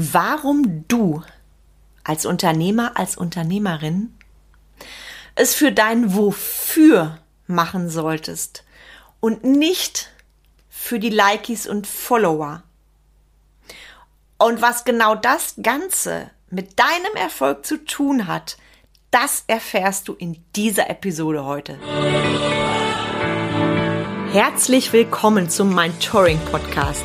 warum du als Unternehmer, als Unternehmerin es für dein Wofür machen solltest und nicht für die Likes und Follower. Und was genau das Ganze mit deinem Erfolg zu tun hat, das erfährst du in dieser Episode heute. Herzlich willkommen zum Mind Podcast,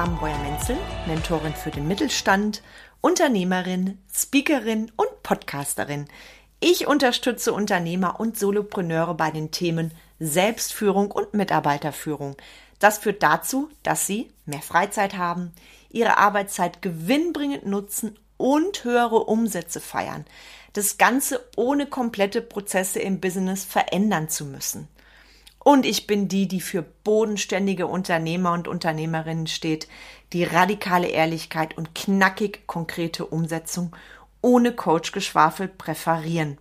Carmen Breuer-Menzel, Mentorin für den Mittelstand Unternehmerin, Speakerin und Podcasterin. Ich unterstütze Unternehmer und Solopreneure bei den Themen Selbstführung und Mitarbeiterführung. Das führt dazu, dass sie mehr Freizeit haben, ihre Arbeitszeit gewinnbringend nutzen und höhere Umsätze feiern. Das Ganze ohne komplette Prozesse im Business verändern zu müssen. Und ich bin die, die für bodenständige Unternehmer und Unternehmerinnen steht, die radikale Ehrlichkeit und knackig konkrete Umsetzung ohne Coach-Geschwafel präferieren.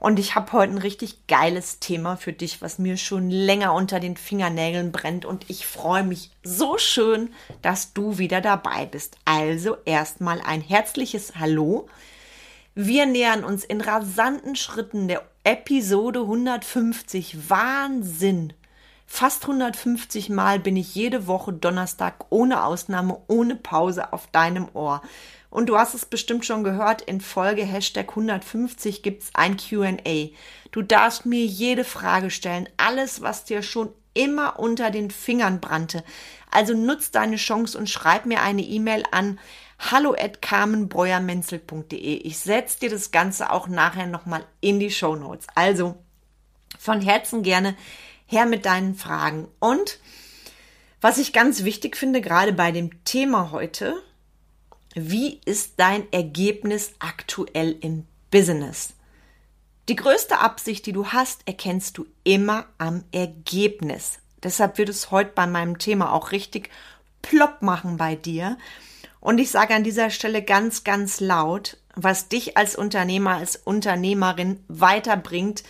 Und ich habe heute ein richtig geiles Thema für dich, was mir schon länger unter den Fingernägeln brennt. Und ich freue mich so schön, dass du wieder dabei bist. Also erstmal ein herzliches Hallo. Wir nähern uns in rasanten Schritten der Episode 150. Wahnsinn! Fast 150 Mal bin ich jede Woche Donnerstag ohne Ausnahme, ohne Pause auf deinem Ohr. Und du hast es bestimmt schon gehört, in Folge Hashtag 150 gibt's ein QA. Du darfst mir jede Frage stellen, alles, was dir schon immer unter den Fingern brannte. Also nutz deine Chance und schreib mir eine E-Mail an hallo at carmenbreuermenzel.de. Ich setze dir das Ganze auch nachher nochmal in die Show Notes. Also von Herzen gerne her mit deinen Fragen. Und was ich ganz wichtig finde, gerade bei dem Thema heute, wie ist dein Ergebnis aktuell im Business? Die größte Absicht, die du hast, erkennst du immer am Ergebnis. Deshalb wird es heute bei meinem Thema auch richtig plopp machen bei dir. Und ich sage an dieser Stelle ganz, ganz laut, was dich als Unternehmer, als Unternehmerin weiterbringt,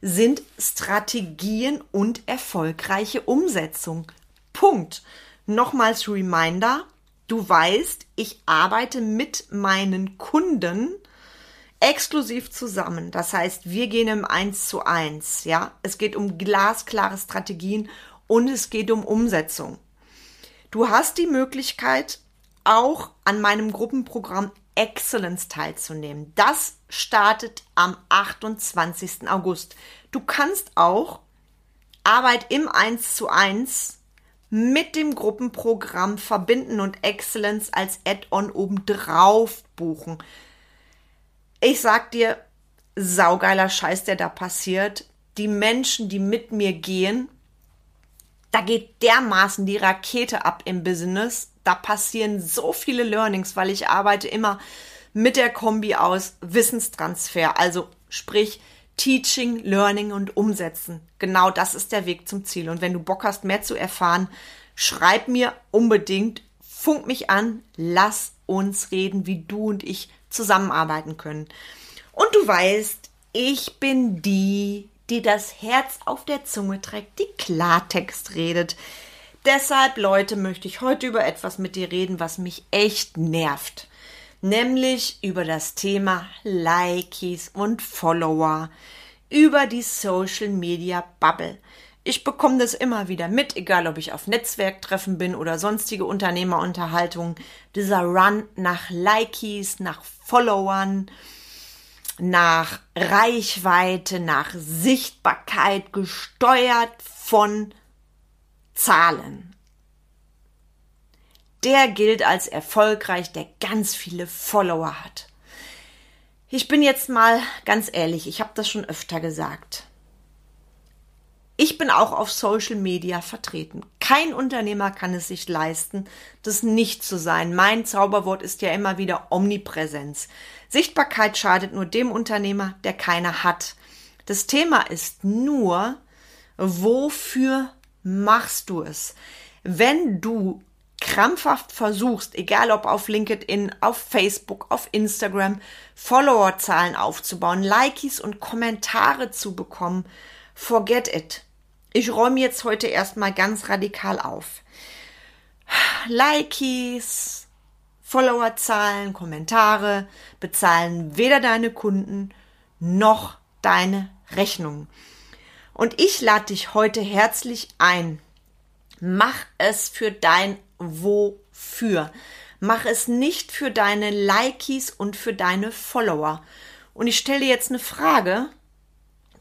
sind Strategien und erfolgreiche Umsetzung. Punkt. Nochmals Reminder, du weißt, ich arbeite mit meinen Kunden exklusiv zusammen. Das heißt, wir gehen im Eins zu eins. Ja, es geht um glasklare Strategien und es geht um Umsetzung. Du hast die Möglichkeit, auch an meinem Gruppenprogramm Excellence teilzunehmen. Das startet am 28. August. Du kannst auch Arbeit im 1 zu 1 mit dem Gruppenprogramm verbinden und Excellence als Add-on obendrauf buchen. Ich sag dir, saugeiler Scheiß, der da passiert. Die Menschen, die mit mir gehen, da geht dermaßen die Rakete ab im Business da passieren so viele Learnings, weil ich arbeite immer mit der Kombi aus Wissenstransfer, also sprich Teaching, Learning und Umsetzen. Genau das ist der Weg zum Ziel. Und wenn du Bock hast, mehr zu erfahren, schreib mir unbedingt, funk mich an, lass uns reden, wie du und ich zusammenarbeiten können. Und du weißt, ich bin die, die das Herz auf der Zunge trägt, die Klartext redet, Deshalb, Leute, möchte ich heute über etwas mit dir reden, was mich echt nervt. Nämlich über das Thema Likes und Follower, über die Social Media Bubble. Ich bekomme das immer wieder mit, egal ob ich auf Netzwerktreffen bin oder sonstige Unternehmerunterhaltungen. Dieser Run nach Likes, nach Followern, nach Reichweite, nach Sichtbarkeit, gesteuert von Zahlen. Der gilt als erfolgreich, der ganz viele Follower hat. Ich bin jetzt mal ganz ehrlich, ich habe das schon öfter gesagt. Ich bin auch auf Social Media vertreten. Kein Unternehmer kann es sich leisten, das nicht zu sein. Mein Zauberwort ist ja immer wieder Omnipräsenz. Sichtbarkeit schadet nur dem Unternehmer, der keine hat. Das Thema ist nur, wofür machst du es? Wenn du krampfhaft versuchst, egal ob auf LinkedIn, auf Facebook, auf Instagram, Followerzahlen aufzubauen, Likes und Kommentare zu bekommen, forget it. Ich räume jetzt heute erstmal ganz radikal auf. Likes, Followerzahlen, Kommentare bezahlen weder deine Kunden noch deine Rechnungen. Und ich lade dich heute herzlich ein. Mach es für dein Wofür. Mach es nicht für deine Likes und für deine Follower. Und ich stelle jetzt eine Frage,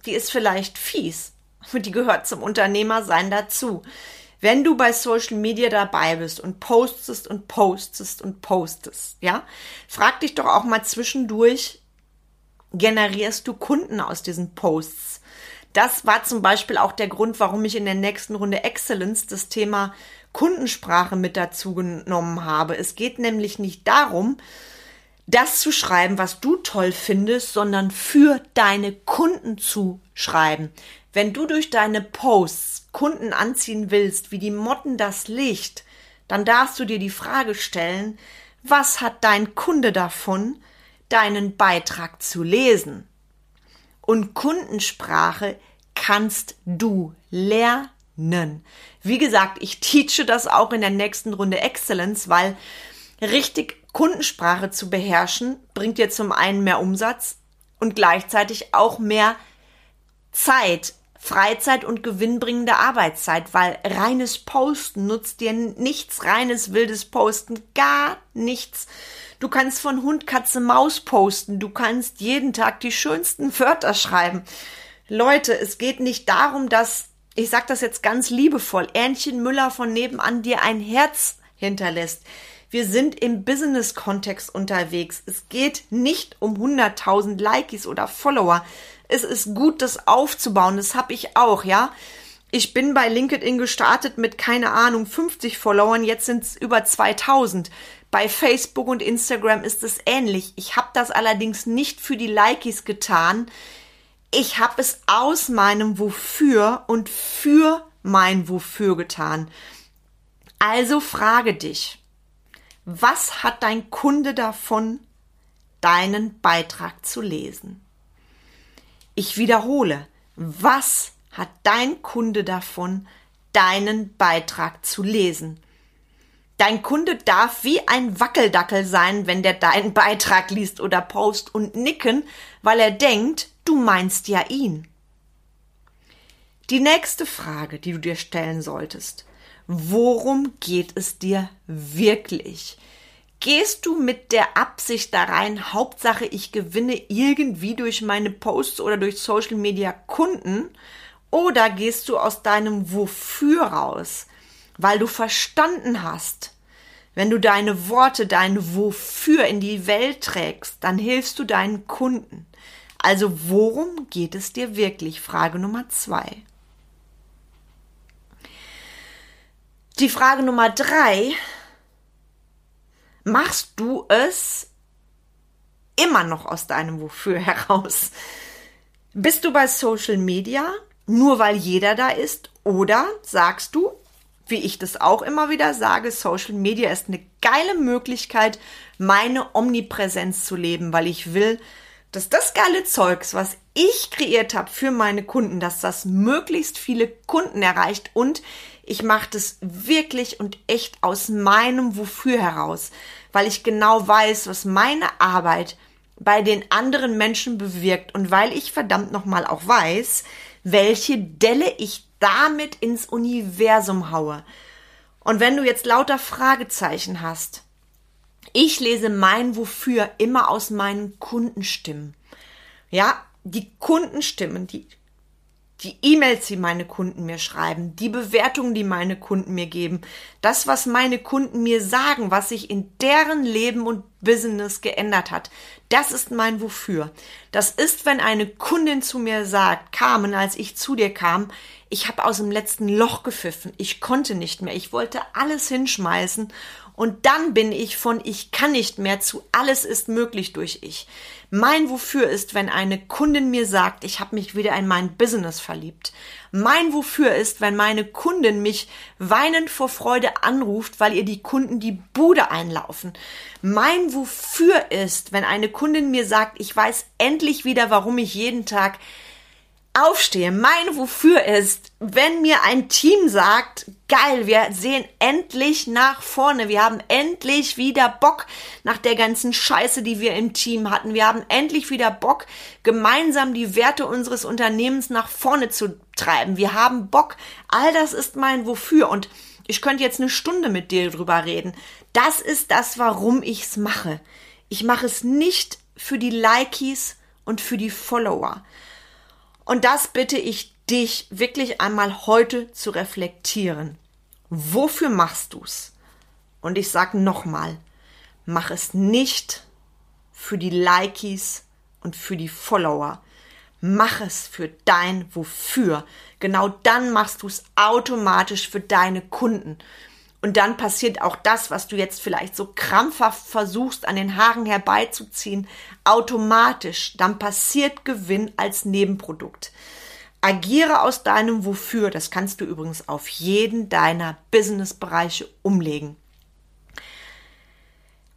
die ist vielleicht fies, aber die gehört zum Unternehmersein dazu. Wenn du bei Social Media dabei bist und postest und postest und postest, ja, frag dich doch auch mal zwischendurch, generierst du Kunden aus diesen Posts? Das war zum Beispiel auch der Grund, warum ich in der nächsten Runde Excellence das Thema Kundensprache mit dazu genommen habe. Es geht nämlich nicht darum, das zu schreiben, was du toll findest, sondern für deine Kunden zu schreiben. Wenn du durch deine Posts Kunden anziehen willst, wie die Motten das Licht, dann darfst du dir die Frage stellen, was hat dein Kunde davon, deinen Beitrag zu lesen? Und Kundensprache kannst du lernen. Wie gesagt, ich teache das auch in der nächsten Runde Excellence, weil richtig Kundensprache zu beherrschen bringt dir zum einen mehr Umsatz und gleichzeitig auch mehr Zeit Freizeit und gewinnbringende Arbeitszeit, weil reines Posten nutzt dir nichts, reines wildes Posten, gar nichts. Du kannst von Hund, Katze, Maus posten, du kannst jeden Tag die schönsten Wörter schreiben. Leute, es geht nicht darum, dass, ich sag das jetzt ganz liebevoll, Ähnchen Müller von nebenan dir ein Herz hinterlässt. Wir sind im Business-Kontext unterwegs. Es geht nicht um 100.000 Likes oder Follower es ist gut, das aufzubauen. Das habe ich auch, ja. Ich bin bei LinkedIn gestartet mit, keine Ahnung, 50 Followern, jetzt sind es über 2000. Bei Facebook und Instagram ist es ähnlich. Ich habe das allerdings nicht für die Likes getan. Ich habe es aus meinem Wofür und für mein Wofür getan. Also frage dich, was hat dein Kunde davon, deinen Beitrag zu lesen? Ich wiederhole, was hat dein Kunde davon, deinen Beitrag zu lesen? Dein Kunde darf wie ein Wackeldackel sein, wenn der deinen Beitrag liest oder post und nicken, weil er denkt, du meinst ja ihn. Die nächste Frage, die du dir stellen solltest. Worum geht es dir wirklich? Gehst du mit der Absicht da rein, Hauptsache ich gewinne irgendwie durch meine Posts oder durch Social Media Kunden? Oder gehst du aus deinem Wofür raus, weil du verstanden hast, wenn du deine Worte, dein Wofür in die Welt trägst, dann hilfst du deinen Kunden. Also worum geht es dir wirklich? Frage Nummer zwei. Die Frage Nummer drei machst du es immer noch aus deinem Wofür heraus? Bist du bei Social Media nur weil jeder da ist oder sagst du, wie ich das auch immer wieder sage, Social Media ist eine geile Möglichkeit, meine Omnipräsenz zu leben, weil ich will, dass das geile Zeugs, was ich kreiert habe für meine Kunden, dass das möglichst viele Kunden erreicht und ich mache das wirklich und echt aus meinem Wofür heraus, weil ich genau weiß, was meine Arbeit bei den anderen Menschen bewirkt und weil ich verdammt nochmal auch weiß, welche Delle ich damit ins Universum haue. Und wenn du jetzt lauter Fragezeichen hast, ich lese mein Wofür immer aus meinen Kundenstimmen. Ja, die Kundenstimmen, die die E-Mails, die meine Kunden mir schreiben, die Bewertungen, die meine Kunden mir geben, das, was meine Kunden mir sagen, was sich in deren Leben und Business geändert hat, das ist mein Wofür. Das ist, wenn eine Kundin zu mir sagt, Carmen, als ich zu dir kam, ich habe aus dem letzten Loch gepfiffen, ich konnte nicht mehr, ich wollte alles hinschmeißen Und dann bin ich von ich kann nicht mehr zu alles ist möglich durch ich. Mein Wofür ist, wenn eine Kundin mir sagt, ich habe mich wieder in mein Business verliebt. Mein Wofür ist, wenn meine Kundin mich weinend vor Freude anruft, weil ihr die Kunden die Bude einlaufen. Mein Wofür ist, wenn eine Kundin mir sagt, ich weiß endlich wieder, warum ich jeden Tag aufstehe. Mein Wofür ist, wenn mir ein Team sagt, geil, wir sehen endlich nach vorne. Wir haben endlich wieder Bock nach der ganzen Scheiße, die wir im Team hatten. Wir haben endlich wieder Bock, gemeinsam die Werte unseres Unternehmens nach vorne zu treiben. Wir haben Bock. All das ist mein Wofür. Und ich könnte jetzt eine Stunde mit dir drüber reden. Das ist das, warum ich's mache. Ich mache es nicht für die Likies und für die Follower. Und das bitte ich dich wirklich einmal heute zu reflektieren. Wofür machst du's? Und ich sag nochmal, mach es nicht für die Likies und für die Follower. Mach es für dein Wofür. Genau dann machst du es automatisch für deine Kunden. Und dann passiert auch das, was du jetzt vielleicht so krampfhaft versuchst an den Haaren herbeizuziehen, automatisch. Dann passiert Gewinn als Nebenprodukt. Agiere aus deinem Wofür. Das kannst du übrigens auf jeden deiner Businessbereiche umlegen.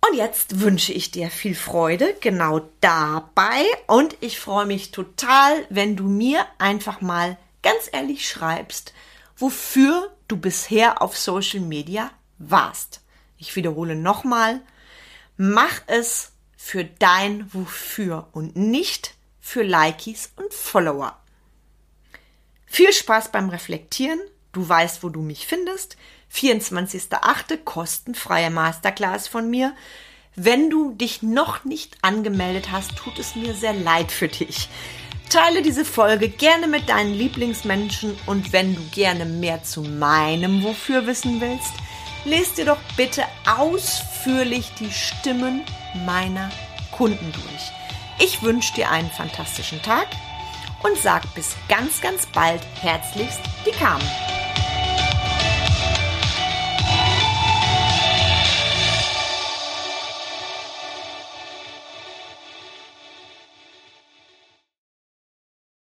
Und jetzt wünsche ich dir viel Freude genau dabei und ich freue mich total, wenn du mir einfach mal ganz ehrlich schreibst, wofür du bisher auf Social Media warst. Ich wiederhole nochmal, mach es für dein Wofür und nicht für Likies und Follower. Viel Spaß beim Reflektieren. Du weißt, wo du mich findest. 24.8. kostenfreie Masterclass von mir. Wenn du dich noch nicht angemeldet hast, tut es mir sehr leid für dich. Teile diese Folge gerne mit deinen Lieblingsmenschen und wenn du gerne mehr zu meinem Wofür wissen willst, lest dir doch bitte ausführlich die Stimmen meiner Kunden durch. Ich wünsche dir einen fantastischen Tag und sag bis ganz, ganz bald herzlichst die Carmen.